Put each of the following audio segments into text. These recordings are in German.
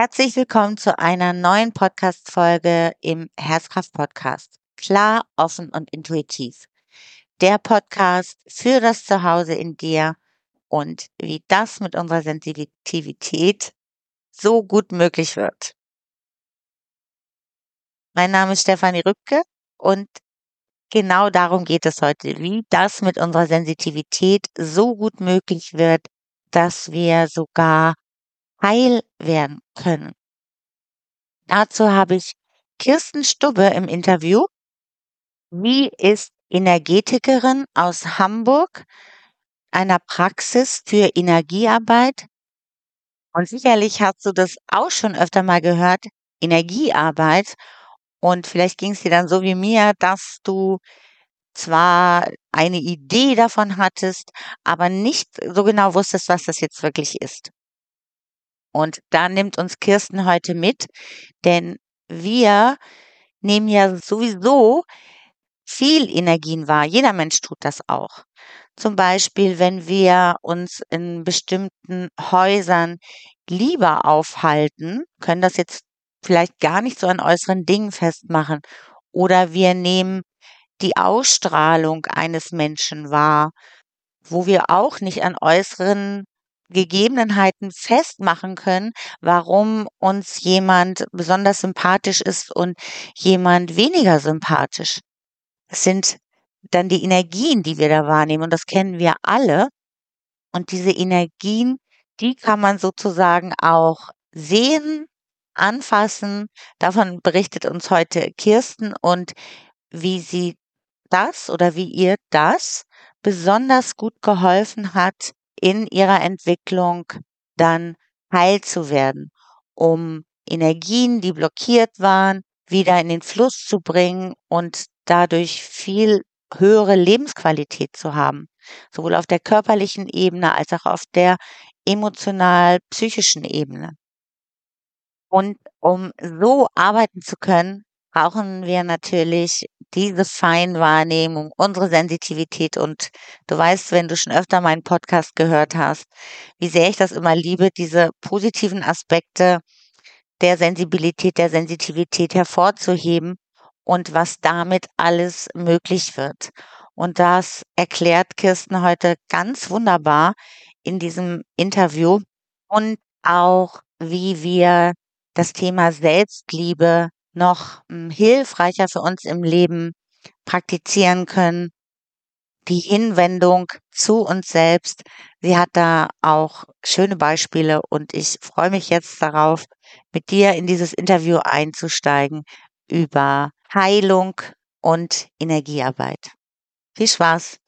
Herzlich willkommen zu einer neuen Podcast-Folge im Herzkraft-Podcast. Klar, offen und intuitiv. Der Podcast für das Zuhause in dir und wie das mit unserer Sensitivität so gut möglich wird. Mein Name ist Stefanie Rübke und genau darum geht es heute, wie das mit unserer Sensitivität so gut möglich wird, dass wir sogar heil werden können. Dazu habe ich Kirsten Stubbe im Interview. Sie ist Energetikerin aus Hamburg, einer Praxis für Energiearbeit. Und sicherlich hast du das auch schon öfter mal gehört, Energiearbeit. Und vielleicht ging es dir dann so wie mir, dass du zwar eine Idee davon hattest, aber nicht so genau wusstest, was das jetzt wirklich ist. Und da nimmt uns Kirsten heute mit, denn wir nehmen ja sowieso viel Energien wahr. Jeder Mensch tut das auch. Zum Beispiel, wenn wir uns in bestimmten Häusern lieber aufhalten, können das jetzt vielleicht gar nicht so an äußeren Dingen festmachen. Oder wir nehmen die Ausstrahlung eines Menschen wahr, wo wir auch nicht an äußeren Gegebenheiten festmachen können, warum uns jemand besonders sympathisch ist und jemand weniger sympathisch. Es sind dann die Energien, die wir da wahrnehmen und das kennen wir alle. Und diese Energien, die kann man sozusagen auch sehen, anfassen. Davon berichtet uns heute Kirsten und wie sie das oder wie ihr das besonders gut geholfen hat, in ihrer Entwicklung dann heil zu werden, um Energien, die blockiert waren, wieder in den Fluss zu bringen und dadurch viel höhere Lebensqualität zu haben, sowohl auf der körperlichen Ebene als auch auf der emotional-psychischen Ebene. Und um so arbeiten zu können, brauchen wir natürlich diese Feinwahrnehmung, unsere Sensitivität. Und du weißt, wenn du schon öfter meinen Podcast gehört hast, wie sehr ich das immer liebe, diese positiven Aspekte der Sensibilität, der Sensitivität hervorzuheben und was damit alles möglich wird. Und das erklärt Kirsten heute ganz wunderbar in diesem Interview und auch, wie wir das Thema Selbstliebe noch hm, hilfreicher für uns im Leben praktizieren können. Die Hinwendung zu uns selbst. Sie hat da auch schöne Beispiele und ich freue mich jetzt darauf, mit dir in dieses Interview einzusteigen über Heilung und Energiearbeit. Viel Spaß!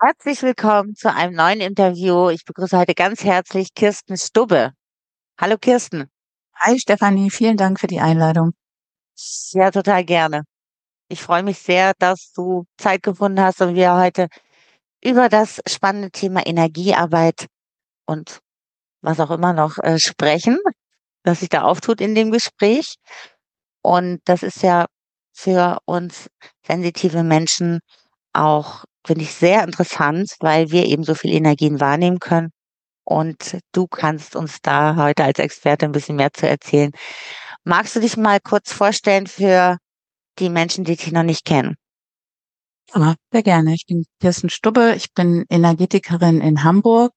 Herzlich willkommen zu einem neuen Interview. Ich begrüße heute ganz herzlich Kirsten Stubbe. Hallo Kirsten. Hi Stefanie, vielen Dank für die Einladung. Ja, total gerne. Ich freue mich sehr, dass du Zeit gefunden hast und wir heute über das spannende Thema Energiearbeit und was auch immer noch äh, sprechen, was sich da auftut in dem Gespräch. Und das ist ja für uns sensitive Menschen auch, finde ich, sehr interessant, weil wir eben so viel Energien wahrnehmen können und du kannst uns da heute als Experte ein bisschen mehr zu erzählen. Magst du dich mal kurz vorstellen für die Menschen, die dich noch nicht kennen? Ja, sehr gerne. Ich bin Kirsten Stubbe. Ich bin Energetikerin in Hamburg.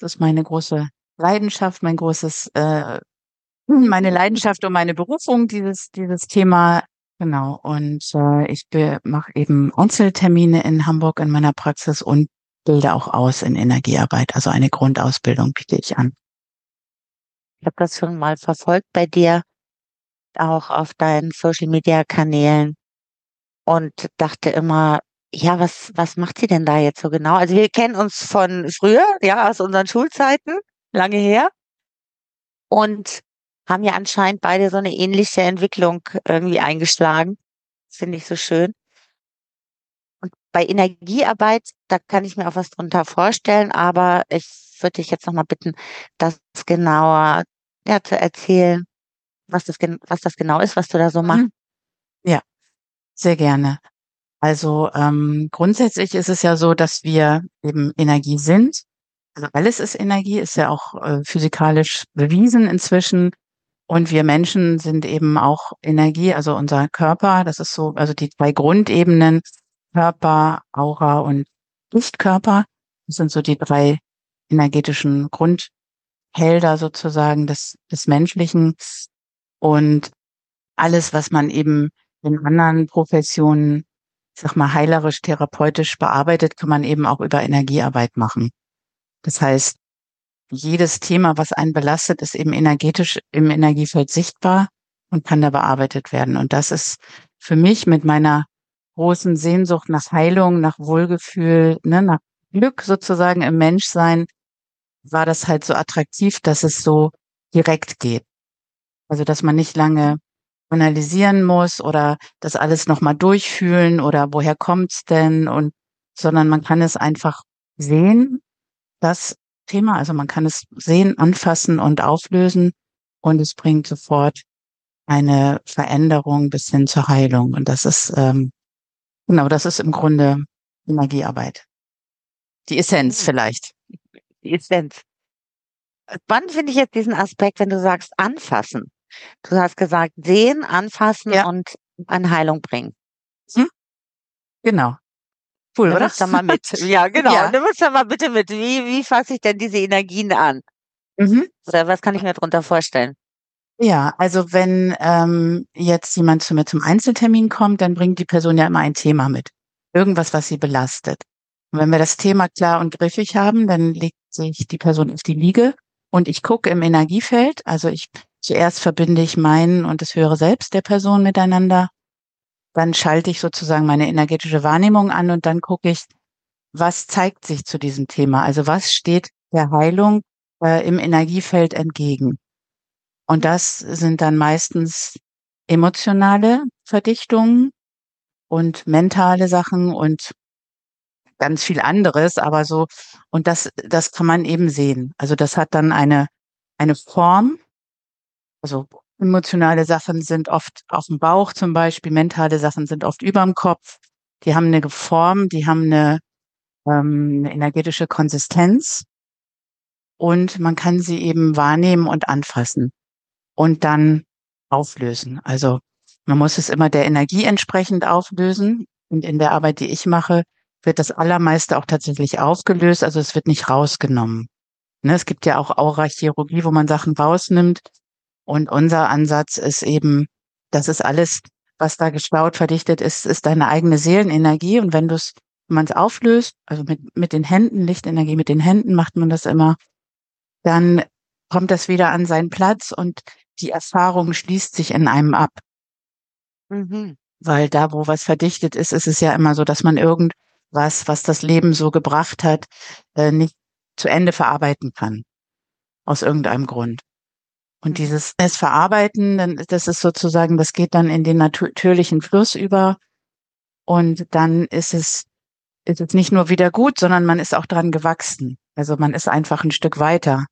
Das ist meine große Leidenschaft, mein großes, äh, meine Leidenschaft und meine Berufung, dieses, dieses Thema. Genau. Und äh, ich mache eben Einzeltermine in Hamburg in meiner Praxis und bilde auch aus in Energiearbeit. Also eine Grundausbildung biete ich an. Ich habe das schon mal verfolgt bei dir, auch auf deinen Social-Media-Kanälen und dachte immer, ja, was, was macht sie denn da jetzt so genau? Also wir kennen uns von früher, ja, aus unseren Schulzeiten, lange her. Und haben ja anscheinend beide so eine ähnliche Entwicklung irgendwie eingeschlagen. Finde ich so schön bei Energiearbeit, da kann ich mir auch was drunter vorstellen, aber ich würde dich jetzt nochmal bitten, das genauer ja, zu erzählen, was das, was das genau ist, was du da so machst. Mhm. Ja, sehr gerne. Also ähm, grundsätzlich ist es ja so, dass wir eben Energie sind. Also alles ist Energie, ist ja auch äh, physikalisch bewiesen inzwischen. Und wir Menschen sind eben auch Energie, also unser Körper, das ist so, also die zwei Grundebenen, Körper, Aura und Lichtkörper, das sind so die drei energetischen Grundfelder sozusagen des, des Menschlichen. Und alles, was man eben in anderen Professionen, ich sag mal, heilerisch, therapeutisch bearbeitet, kann man eben auch über Energiearbeit machen. Das heißt, jedes Thema, was einen belastet, ist eben energetisch im Energiefeld sichtbar und kann da bearbeitet werden. Und das ist für mich mit meiner großen Sehnsucht nach Heilung, nach Wohlgefühl, ne, nach Glück sozusagen im Menschsein, war das halt so attraktiv, dass es so direkt geht. Also, dass man nicht lange analysieren muss oder das alles nochmal durchfühlen oder woher kommt's denn und, sondern man kann es einfach sehen, das Thema. Also man kann es sehen, anfassen und auflösen und es bringt sofort eine Veränderung bis hin zur Heilung. Und das ist, ähm, genau, das ist im Grunde Energiearbeit. Die Essenz mhm. vielleicht. Die Essenz. Spannend finde ich jetzt diesen Aspekt, wenn du sagst, anfassen. Du hast gesagt, sehen, anfassen ja. und an Heilung bringen. Hm? Genau. Cool, oder? Nimm mal mit. Ja, genau. Ja. Nimm uns da mal bitte mit. Wie, wie fasse ich denn diese Energien an? Mhm. Oder was kann ich mir darunter vorstellen? Ja, also wenn ähm, jetzt jemand zu mir zum Einzeltermin kommt, dann bringt die Person ja immer ein Thema mit. Irgendwas, was sie belastet. Und wenn wir das Thema klar und griffig haben, dann legt sich die Person auf die Liege und ich gucke im Energiefeld. Also ich zuerst verbinde ich meinen und das höhere Selbst der Person miteinander dann schalte ich sozusagen meine energetische Wahrnehmung an und dann gucke ich, was zeigt sich zu diesem Thema? Also was steht der Heilung äh, im Energiefeld entgegen? Und das sind dann meistens emotionale Verdichtungen und mentale Sachen und ganz viel anderes, aber so, und das, das kann man eben sehen. Also das hat dann eine, eine Form, also Emotionale Sachen sind oft auf dem Bauch zum Beispiel, mentale Sachen sind oft überm Kopf. Die haben eine Form, die haben eine, ähm, eine energetische Konsistenz und man kann sie eben wahrnehmen und anfassen und dann auflösen. Also man muss es immer der Energie entsprechend auflösen und in der Arbeit, die ich mache, wird das Allermeiste auch tatsächlich aufgelöst, also es wird nicht rausgenommen. Ne, es gibt ja auch Aurachirurgie, wo man Sachen rausnimmt. Und unser Ansatz ist eben, das ist alles, was da gestaut, verdichtet ist, ist deine eigene Seelenenergie. Und wenn du es, wenn man es auflöst, also mit, mit den Händen, Lichtenergie mit den Händen macht man das immer, dann kommt das wieder an seinen Platz und die Erfahrung schließt sich in einem ab. Mhm. Weil da, wo was verdichtet ist, ist es ja immer so, dass man irgendwas, was das Leben so gebracht hat, äh, nicht zu Ende verarbeiten kann. Aus irgendeinem Grund. Und mhm. dieses es verarbeiten, dann, das ist sozusagen, das geht dann in den natürlichen Fluss über. Und dann ist es, ist es nicht nur wieder gut, sondern man ist auch dran gewachsen. Also man ist einfach ein Stück weiter.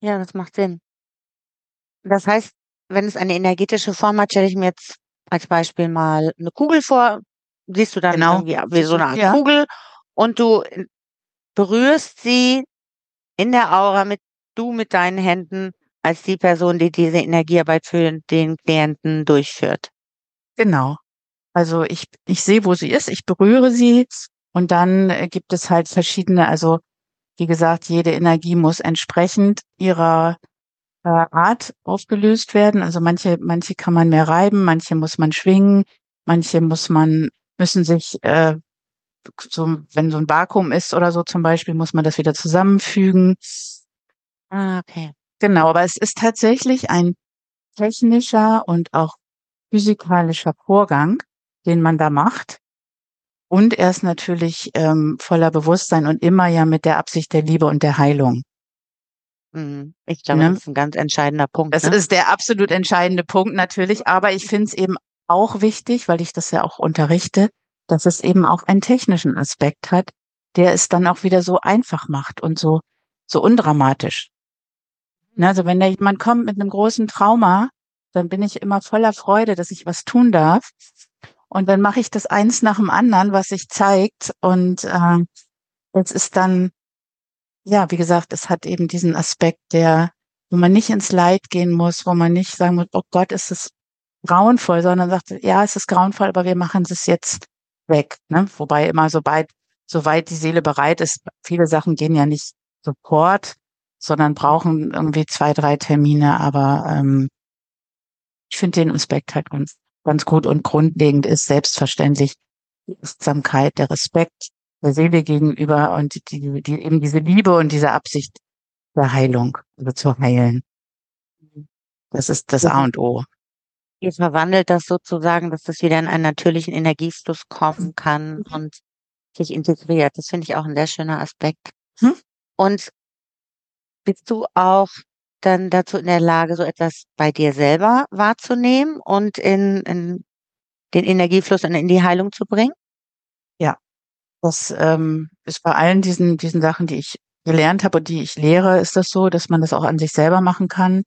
Ja, das macht Sinn. Das heißt, wenn es eine energetische Form hat, stelle ich mir jetzt als Beispiel mal eine Kugel vor. Siehst du dann genau. irgendwie wie so eine Art ja. Kugel und du berührst sie in der Aura mit du mit deinen Händen als die Person, die diese Energiearbeit für den Klienten durchführt. Genau. Also ich, ich sehe, wo sie ist, ich berühre sie und dann äh, gibt es halt verschiedene, also wie gesagt, jede Energie muss entsprechend ihrer äh, Art aufgelöst werden. Also manche, manche kann man mehr reiben, manche muss man schwingen, manche muss man, müssen sich, äh, so, wenn so ein Vakuum ist oder so zum Beispiel, muss man das wieder zusammenfügen. Ah, okay. Genau, aber es ist tatsächlich ein technischer und auch physikalischer Vorgang, den man da macht. Und er ist natürlich ähm, voller Bewusstsein und immer ja mit der Absicht der Liebe und der Heilung. Mhm. Ich glaube, ne? das ist ein ganz entscheidender Punkt. Das ne? ist der absolut entscheidende Punkt natürlich, aber ich finde es eben auch wichtig, weil ich das ja auch unterrichte, dass es eben auch einen technischen Aspekt hat, der es dann auch wieder so einfach macht und so, so undramatisch. Ne, also wenn da jemand kommt mit einem großen Trauma, dann bin ich immer voller Freude, dass ich was tun darf. Und dann mache ich das eins nach dem anderen, was sich zeigt. Und äh, jetzt ist dann ja, wie gesagt, es hat eben diesen Aspekt, der wo man nicht ins Leid gehen muss, wo man nicht sagen muss: „Oh Gott, ist es grauenvoll“, sondern sagt: „Ja, es ist grauenvoll, aber wir machen es jetzt weg“, ne? Wobei immer sobald soweit die Seele bereit ist viele Sachen gehen ja nicht sofort, sondern brauchen irgendwie 2, 3 Termine, aber, ähm ich finde den Aspekt halt ganz ganz gut und grundlegend ist selbstverständlich die Achtsamkeit, der Respekt der Seele gegenüber und die die eben diese Liebe und diese Absicht der Heilung, also zu heilen. Das ist das A und O. Ihr verwandelt das sozusagen, dass das wieder in einen natürlichen Energiefluss kommen kann und sich integriert. Das finde ich auch 'n sehr schöner Aspekt. Mhm. Und bist du auch dann dazu in der Lage, so etwas bei dir selber wahrzunehmen und in in den Energiefluss und in die Heilung zu bringen? Das, ähm, ist bei allen diesen diesen Sachen, die ich gelernt habe und die ich lehre, ist das so, dass man das auch an sich selber machen kann.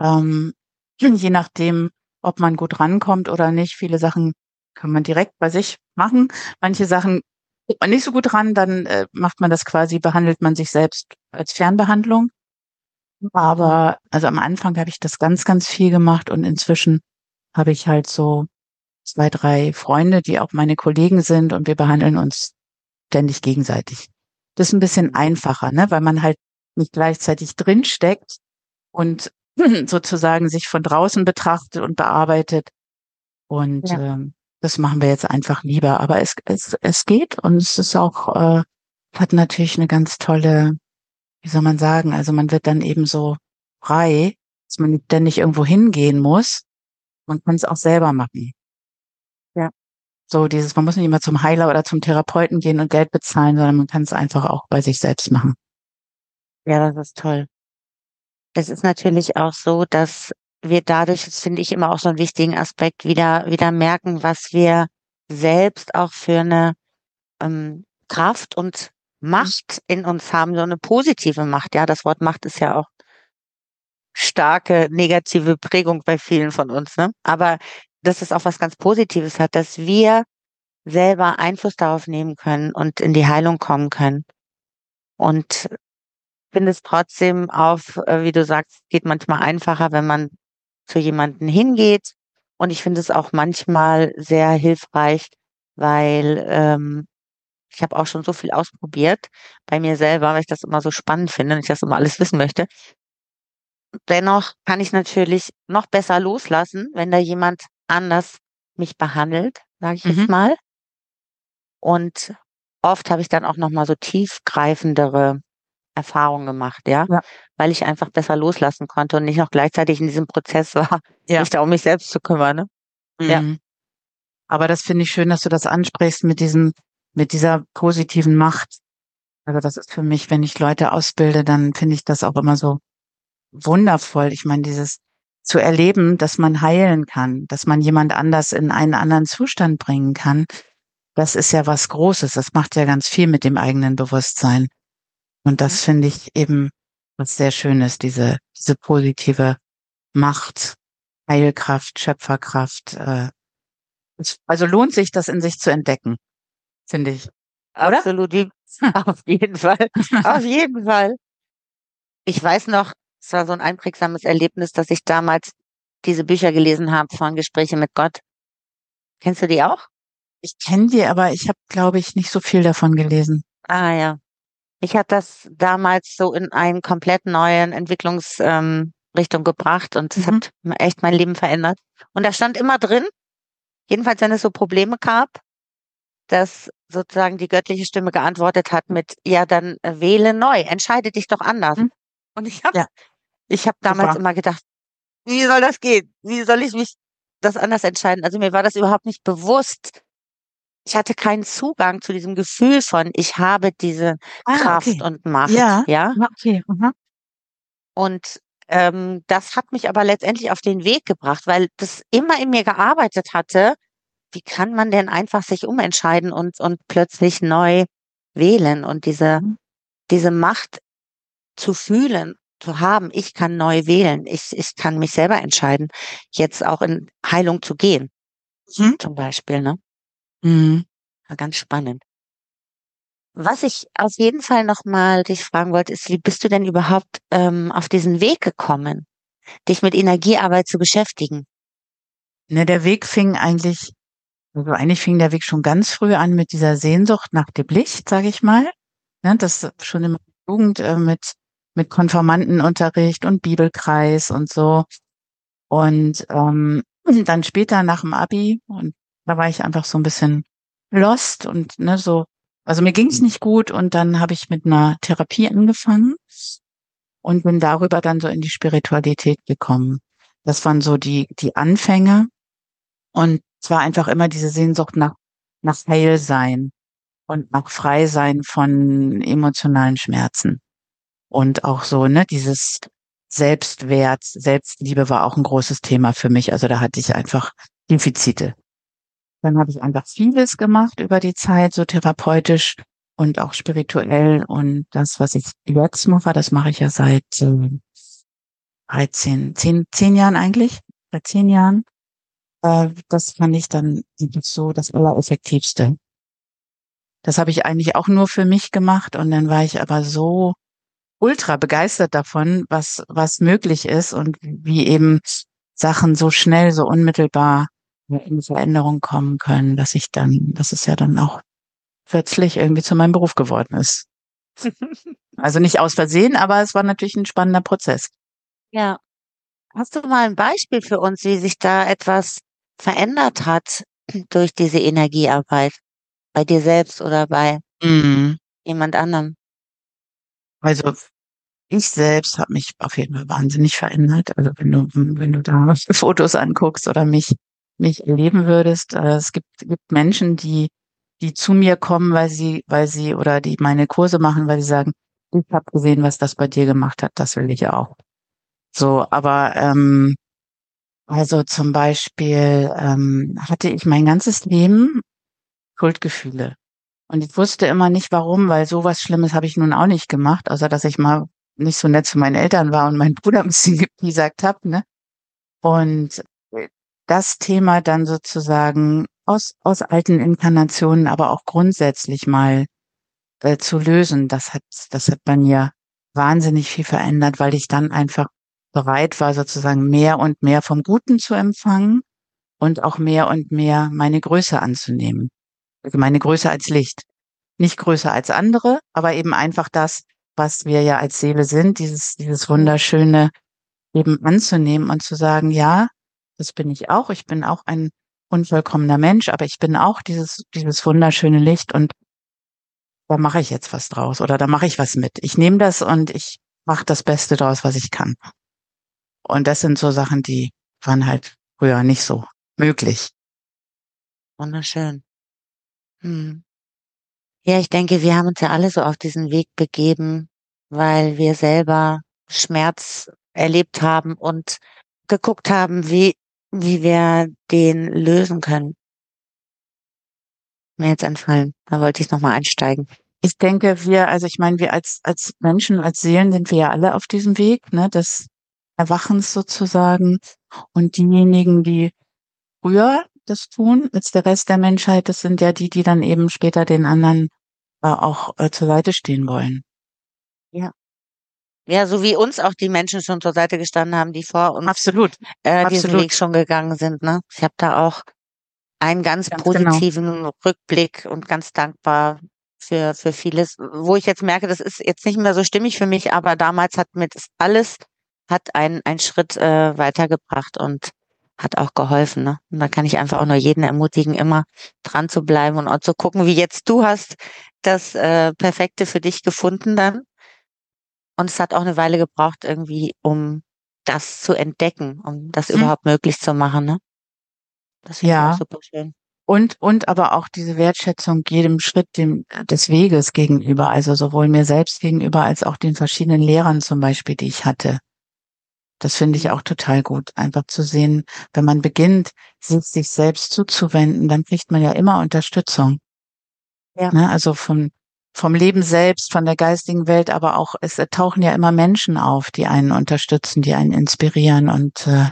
Ähm, je nachdem, ob man gut rankommt oder nicht. Viele Sachen kann man direkt bei sich machen. Manche Sachen kommt man nicht so gut ran, dann, äh, macht man das quasi behandelt man sich selbst als Fernbehandlung. Aber also, am Anfang habe ich das ganz, ganz viel gemacht und inzwischen habe ich halt so 2, 3 Freunde, die auch meine Kollegen sind und wir behandeln uns ständig gegenseitig. Das ist 'n bisschen einfacher, ne, weil man halt nicht gleichzeitig drinsteckt und sozusagen sich von draußen betrachtet und bearbeitet. Und, Ja. ähm, das machen wir jetzt einfach lieber. Aber es es es geht und es ist auch, äh hat natürlich 'ne ganz tolle wie soll man sagen, also, man wird dann eben so frei, dass man nicht ständig irgendwo hingehen muss. Man kann's auch selber machen. So dieses man muss nicht immer zum Heiler oder zum Therapeuten gehen und Geld bezahlen, sondern man kann's einfach auch bei sich selbst machen. Ja, das ist toll. Es ist natürlich auch so, dass wir dadurch das finde ich immer auch so 'n wichtigen Aspekt, wieder wieder merken, was wir selbst auch für 'ne, ähm, Kraft und. Macht in uns haben, so 'ne positive Macht. Ja, das Wort Macht ist ja auch starke negative Prägung bei vielen von uns, ne? Aber dass es auch was ganz Positives hat, dass wir selber Einfluss darauf nehmen können und in die Heilung kommen können. Und finde es trotzdem auf äh, wie du sagst, geht manchmal einfacher, wenn man zu jemanden hingeht. Und ich finde es auch manchmal sehr hilfreich, weil, ähm, ich habe auch schon so viel ausprobiert bei mir selber, weil ich das immer so spannend finde und ich das immer alles wissen möchte. Dennoch kann ich natürlich noch besser loslassen, wenn da jemand anders mich behandelt, sage ich jetzt Mhm. mal. Und oft habe ich dann auch noch mal so tiefgreifendere Erfahrungen gemacht, ja, Ja. weil ich einfach besser loslassen konnte und nicht noch gleichzeitig in diesem Prozess war, Ja. mich da um mich selbst zu kümmern, ne? Ja. Mhm. Aber das finde ich schön, dass du das ansprichst mit diesem mit dieser positiven Macht. Also, das ist für mich wenn ich Leute ausbilde, dann finde ich das auch immer so wundervoll. Ich meine, dieses zu erleben, dass man heilen kann, dass man jemand anders in einen anderen Zustand bringen kann, das ist ja was Großes. Das macht ja ganz viel mit dem eigenen Bewusstsein. Und Mhm. das finde ich eben was sehr Schönes, diese diese positive Macht, Heilkraft, Schöpferkraft, äh. Also, lohnt sich, das in sich zu entdecken, finde ich. Oder? Absolut, wie auf jeden Fall, auf jeden Fall. Ich weiß noch, es war so 'n einprägsames Erlebnis, dass ich damals diese Bücher gelesen habe von „Gespräche mit Gott“. Kennst du die auch? Ich kenne die, aber ich habe, glaube ich, nicht so viel davon gelesen. Ah ja. Mich hat das damals so in einen komplett neuen Entwicklungs ähm, gebracht und das Mhm. hat echt mein Leben verändert. Und da stand immer drin, jedenfalls wenn es so Probleme gab, dass sozusagen die göttliche Stimme geantwortet hat mit: „Ja, dann, äh, wähle neu, entscheide dich doch anders.“ Mhm. Und ich habe Ja. Ich habe damals Super. immer gedacht: „Wie soll das gehen? Wie soll ich mich das anders entscheiden?“ Also, mir war das überhaupt nicht bewusst. Ich hatte keinen Zugang zu diesem Gefühl von: „Ich habe diese Ah, Kraft okay. und Macht“, Ja. ja? Ah, okay. Mhm. Und, ähm, das hat mich aber letztendlich auf den Weg gebracht, weil das immer in mir gearbeitet hatte. Wie kann man denn einfach sich umentscheiden und und plötzlich neu wählen und diese Mhm. diese Macht zu fühlen, zu haben: „Ich kann neu wählen. Ich ich kann mich selber entscheiden, jetzt auch in Heilung zu gehen“, Mhm. zum Beispiel, ne? Mhm. War ganz spannend. Was ich auf jeden Fall noch mal dich fragen wollte, ist, wie bist du denn überhaupt, ähm, auf diesen Weg gekommen, dich mit Energiearbeit zu beschäftigen? Ne, der Weg fing eigentlich also eigentlich fing der Weg schon ganz früh an mit dieser Sehnsucht nach dem Licht, sage ich mal. Ne, das schon in meiner Jugend äh, mit mit Konformantenunterricht und Bibelkreis und so. Und ähm, dann später nach dem Abi und da war ich einfach so ein bisschen lost und ne, so also mir ging es nicht gut und dann habe ich mit einer Therapie angefangen und bin darüber dann so in die Spiritualität gekommen. Das waren so die, die Anfänge. Und zwar einfach immer diese Sehnsucht nach, nach Heilsein und nach Freisein von emotionalen Schmerzen. Und auch so, ne, dieses Selbstwert, Selbstliebe war auch ein großes Thema für mich. Also da hatte ich einfach Defizite. Dann habe ich einfach vieles gemacht über die Zeit, so therapeutisch und auch spirituell. Und das, was ich jetzt mache, das mache ich ja seit äh, 13, 10, 10 Jahren eigentlich, seit 10 Jahren. Äh, das fand ich dann so das Allereffektivste. Das habe ich eigentlich auch nur für mich gemacht und dann war ich aber so ultra begeistert davon, was, was möglich ist und wie eben Sachen so schnell, so unmittelbar in Veränderung kommen können, dass ich dann, dass es ja dann auch plötzlich irgendwie zu meinem Beruf geworden ist. also nicht aus Versehen, aber es war natürlich ein spannender Prozess. Ja. Hast du mal ein Beispiel für uns, wie sich da etwas verändert hat durch diese Energiearbeit? Bei dir selbst oder bei Mhm. jemand anderem? Also ich selbst habe mich auf jeden Fall wahnsinnig verändert. Also wenn du, wenn du da Fotos anguckst oder mich mich erleben würdest. Äh, es gibt, gibt Menschen, die, die zu mir kommen, weil sie, weil sie oder die meine Kurse machen, weil sie sagen, ich habe gesehen, was das bei dir gemacht hat, das will ich auch. So, aber ähm, also zum Beispiel ähm, hatte ich mein ganzes Leben Schuldgefühle. Und ich wusste immer nicht warum, weil sowas Schlimmes habe ich nun auch nicht gemacht, außer dass ich mal nicht so nett zu meinen Eltern war und meinen Bruder ein bisschen gesagt habe. Ne? Und das Thema dann sozusagen aus, aus alten Inkarnationen, aber auch grundsätzlich mal äh, zu lösen, das hat, das hat bei mir wahnsinnig viel verändert, weil ich dann einfach bereit war, sozusagen mehr und mehr vom Guten zu empfangen und auch mehr und mehr meine Größe anzunehmen. Also meine Größe als Licht. Nicht größer als andere, aber eben einfach das, was wir ja als Seele sind, dieses, dieses wunderschöne eben anzunehmen und zu sagen, ja, das bin ich auch. Ich bin auch ein unvollkommener Mensch, aber ich bin auch dieses, dieses wunderschöne Licht und da mache ich jetzt was draus oder da mache ich was mit. Ich nehme das und ich mache das Beste draus, was ich kann. Und das sind so Sachen, die waren halt früher nicht so möglich. Wunderschön. Hm. Ja, ich denke, wir haben uns ja alle so auf diesen Weg begeben, weil wir selber Schmerz erlebt haben und geguckt haben, wie wie wir den lösen können. Mir jetzt entfallen. Da wollte ich noch mal einsteigen. Ich denke, wir, also ich meine, wir als, als Menschen, als Seelen sind wir ja alle auf diesem Weg, ne, des Erwachens sozusagen. Und diejenigen, die früher das tun, als der Rest der Menschheit, das sind ja die, die dann eben später den anderen äh, auch äh, zur Seite stehen wollen. Ja. Ja, so wie uns auch die Menschen schon zur Seite gestanden haben, die vor uns Absolut. äh, diesen Absolut. Weg schon gegangen sind. Ne? Ich habe da auch einen ganz, Ganz genau. positiven Rückblick und ganz dankbar für, für vieles, wo ich jetzt merke, das ist jetzt nicht mehr so stimmig für mich, aber damals hat mir das alles hat einen, einen Schritt äh, weitergebracht und hat auch geholfen. Ne? Und da kann ich einfach auch nur jeden ermutigen, immer dran zu bleiben und auch zu gucken, wie jetzt du hast das äh, Perfekte für dich gefunden dann. Und es hat auch eine Weile gebraucht, irgendwie, um das zu entdecken, um das Mhm. überhaupt möglich zu machen. Ne? Das finde ich Ja. super schön. Und, und aber auch diese Wertschätzung jedem Schritt dem, des Weges gegenüber, also sowohl mir selbst gegenüber als auch den verschiedenen Lehrern zum Beispiel, die ich hatte. Das finde ich auch total gut, einfach zu sehen, wenn man beginnt, sich, sich selbst zuzuwenden, dann kriegt man ja immer Unterstützung. Ja. Ne? Also vom, vom Leben selbst, von der geistigen Welt, aber auch, es tauchen ja immer Menschen auf, die einen unterstützen, die einen inspirieren und äh,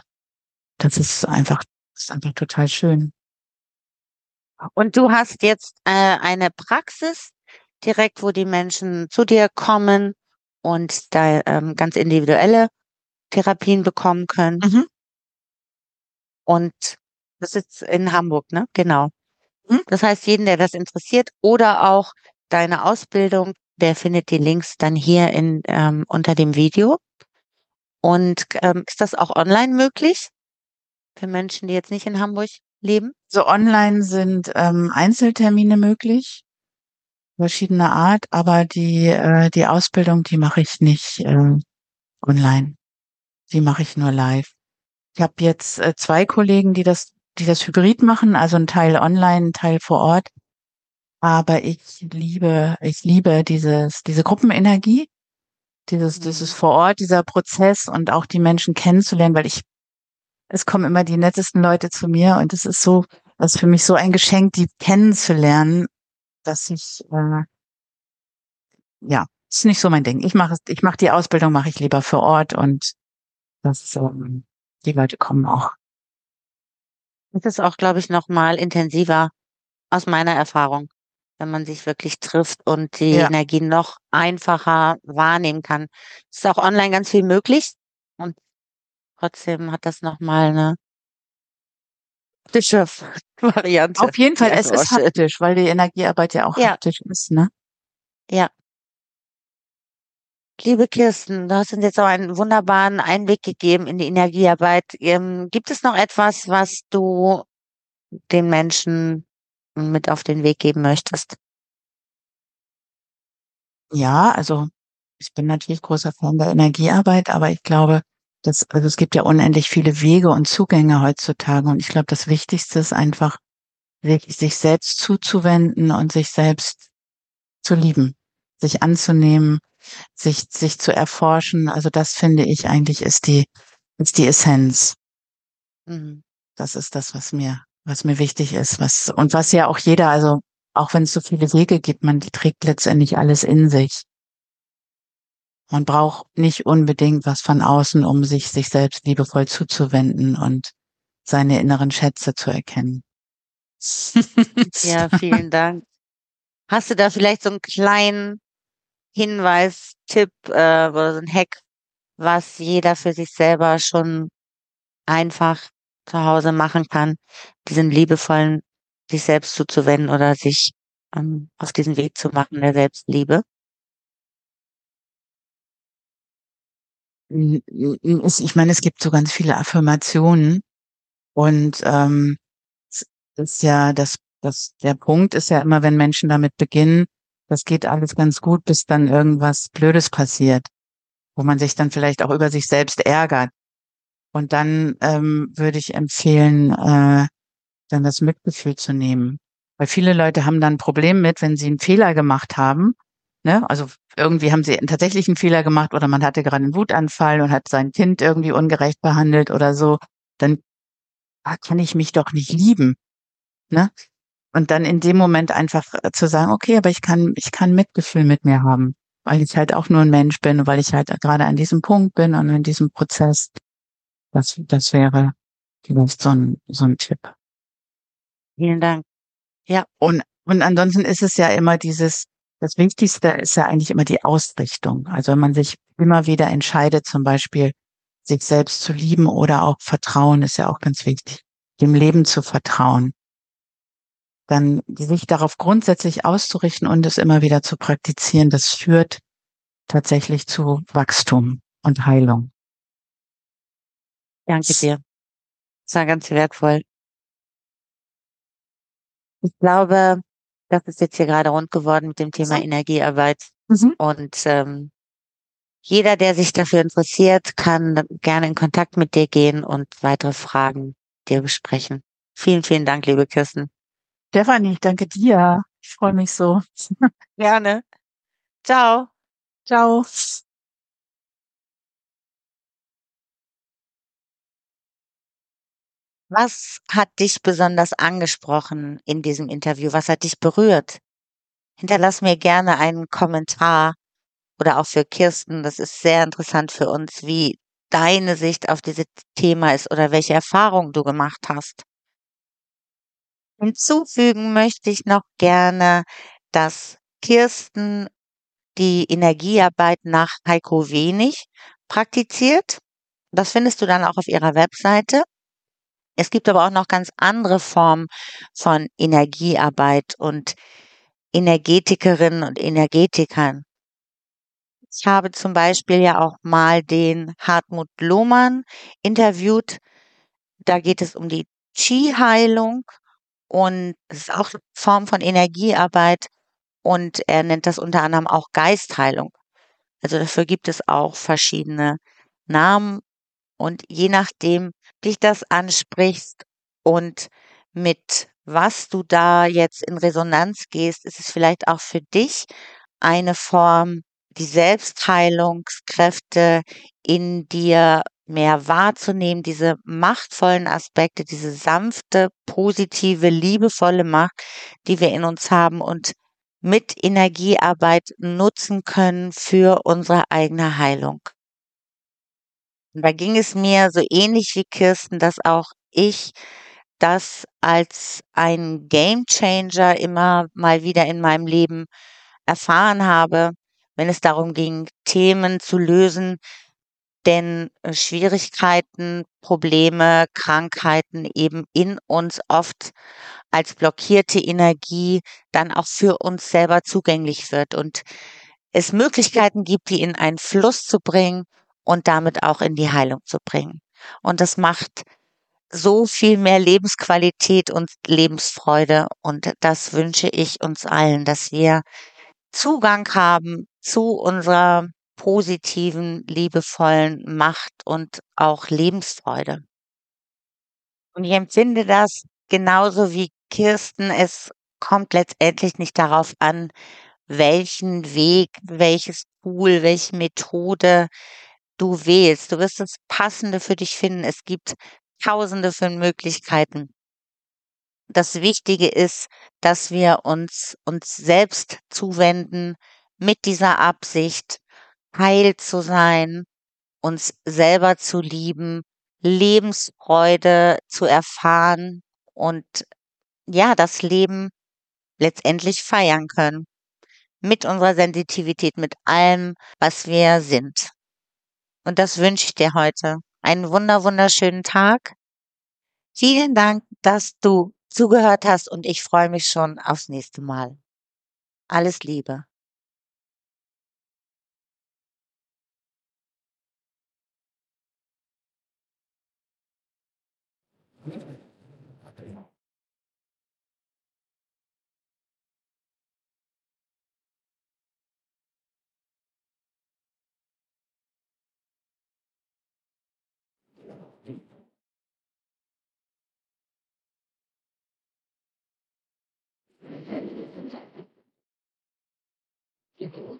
das ist einfach, das ist einfach total schön. Und du hast jetzt äh, eine Praxis, direkt, wo die Menschen zu dir kommen und da ähm, ganz individuelle Therapien bekommen können. Mhm. Und das ist in Hamburg, ne? Genau. Mhm. Das heißt, jeden, der das interessiert oder auch deine Ausbildung, der findet die Links dann hier in, ähm, unter dem Video. Und ähm, ist das auch online möglich für Menschen, die jetzt nicht in Hamburg leben? So online sind ähm, Einzeltermine möglich, verschiedener Art, aber die, äh, die Ausbildung, die mache ich nicht äh, online. Die mache ich nur live. Ich habe jetzt äh, zwei Kollegen, die das, die das hybrid machen, also ein Teil online, ein Teil vor Ort. Aber ich liebe, ich liebe dieses, diese Gruppenenergie, dieses, Mhm. dieses vor Ort, dieser Prozess und auch die Menschen kennenzulernen, weil ich, es kommen immer die nettesten Leute zu mir und es ist so, das ist für mich so ein Geschenk, die kennenzulernen, dass ich, äh, ja, ist nicht so mein Ding. Ich mache es, ich mache die Ausbildung, mache ich lieber vor Ort und das, ähm, die Leute kommen auch. Das ist auch, glaube ich, noch mal intensiver aus meiner Erfahrung, wenn man sich wirklich trifft und die Ja. Energie noch einfacher wahrnehmen kann. Es ist auch online ganz viel möglich und trotzdem hat das noch mal 'ne haptische Variante, Auf jeden Fall, es ist haptisch, weil die Energiearbeit ja auch Ja. haptisch ist, ne? Ja. Liebe Kirsten, du hast uns jetzt auch einen wunderbaren Einblick gegeben in die Energiearbeit. Ähm, gibt es noch etwas, was du den Menschen mit auf den Weg geben möchtest? Ja, also ich bin natürlich großer Fan der Energiearbeit, aber ich glaube, dass also es gibt ja unendlich viele Wege und Zugänge heutzutage und ich glaube, das Wichtigste ist einfach, wirklich sich selbst zuzuwenden und sich selbst zu lieben, sich anzunehmen, sich sich zu erforschen. Also das finde ich eigentlich ist die ist die Essenz. Mhm. Das ist das, was mir was mir wichtig ist, was und was ja auch jeder, also auch wenn es so viele Wege gibt, man trägt letztendlich alles in sich. Man braucht nicht unbedingt was von außen, um sich sich selbst liebevoll zuzuwenden und seine inneren Schätze zu erkennen. Ja, vielen Dank. Hast du da vielleicht so 'n kleinen Hinweis, Tipp, äh, oder so 'n Hack, was jeder für sich selber schon einfach zu Hause machen kann, diesen liebevollen sich selbst zuzuwenden oder sich, ähm, auf diesen Weg zu machen der Selbstliebe? Ich meine, es gibt so ganz viele Affirmationen und, ähm, ist ja das das der Punkt ist ja immer, wenn Menschen damit beginnen, das geht alles ganz gut, bis dann irgendwas Blödes passiert, wo man sich dann vielleicht auch über sich selbst ärgert. Und dann, ähm, würde ich empfehlen, äh, dann das Mitgefühl zu nehmen. Weil viele Leute haben dann 'n Problem mit, wenn sie 'n Fehler gemacht haben, ne? Also, irgendwie haben sie tatsächlich 'n Fehler gemacht oder man hatte grade 'n Wutanfall und hat sein Kind irgendwie ungerecht behandelt oder so, dann, ah, kann ich mich doch nicht lieben, ne? Und dann in dem Moment einfach, äh, zu sagen: „Okay, aber ich kann ich kann Mitgefühl mit mir haben, weil ich halt auch nur 'n Mensch bin und weil ich halt grade an diesem Punkt bin und in diesem Prozess.“ Das das wäre vielleicht so 'n so 'n Tipp. Vielen Dank. Ja. Und und ansonsten ist es ja immer dieses das Wichtigste ist ja eigentlich immer die Ausrichtung. Also, wenn man sich immer wieder entscheidet, zum Beispiel sich selbst zu lieben oder auch Vertrauen ist ja auch ganz wichtig, dem Leben zu vertrauen. Dann sich darauf grundsätzlich auszurichten und es immer wieder zu praktizieren, das führt tatsächlich zu Wachstum und Heilung. Danke dir. Das war ganz wertvoll. Ich glaube, das ist jetzt hier grade rund geworden mit dem Thema. Energiearbeit. Mhm. Und, ähm, jeder, der sich dafür interessiert, kann gerne in Kontakt mit dir gehen und weitere Fragen dir besprechen. Vielen, vielen Dank, liebe Kirsten. Stefanie, danke dir. Ich freue mich so. Gerne. Tschau. Tschau. Was hat dich besonders angesprochen in diesem Interview? Was hat dich berührt? Hinterlass mir gerne einen Kommentar oder auch für Kirsten. Das ist sehr interessant für uns, wie deine Sicht auf dieses Thema ist oder welche Erfahrungen du gemacht hast. Hinzufügen möchte ich noch gerne, dass Kirsten die Energiearbeit nach Heiko Wenig praktiziert. Das findest du dann auch auf ihrer Webseite. Es gibt aber auch noch ganz andere Formen von Energiearbeit und Energetikerinnen und Energetikern. Ich habe zum Beispiel ja auch mal den Hartmut Lohmann interviewt. Da geht es um die Qi-Heilung und es ist auch eine Form von Energiearbeit und er nennt das unter anderem auch Geistheilung. Also dafür gibt es auch verschiedene Namen und je nachdem, dich das ansprichst und mit was du da jetzt in Resonanz gehst, ist es vielleicht auch für dich eine Form, die Selbstheilungskräfte in dir mehr wahrzunehmen, diese machtvollen Aspekte, diese sanfte, positive, liebevolle Macht, die wir in uns haben und mit Energiearbeit nutzen können für unsere eigene Heilung. Und da ging es mir so ähnlich wie Kirsten, dass auch ich das als ein Gamechanger immer mal wieder in meinem Leben erfahren habe, wenn es darum ging, Themen zu lösen, denn äh, Schwierigkeiten, Probleme, Krankheiten eben in uns oft als blockierte Energie dann auch für uns selber zugänglich wird und es Möglichkeiten gibt, die in einen Fluss zu bringen und damit auch in die Heilung zu bringen. Und das macht so viel mehr Lebensqualität und Lebensfreude. Und das wünsche ich uns allen, dass wir Zugang haben zu unserer positiven, liebevollen Macht und auch Lebensfreude. Und ich empfinde das genauso wie Kirsten. Es kommt letztendlich nicht darauf an, welchen Weg, welches Tool, welche Methode du wählst. Du wirst das Passende für dich finden. Es gibt tausende von Möglichkeiten. Das Wichtige ist, dass wir uns uns selbst zuwenden mit dieser Absicht, heil zu sein, uns selber zu lieben, Lebensfreude zu erfahren und ja, das Leben letztendlich feiern können. Mit unserer Sensitivität, mit allem, was wir sind. Und das wünsche ich dir heute. Einen wunder, wunderschönen Tag. Vielen Dank, dass du zugehört hast und ich freue mich schon aufs nächste Mal. Alles Liebe. people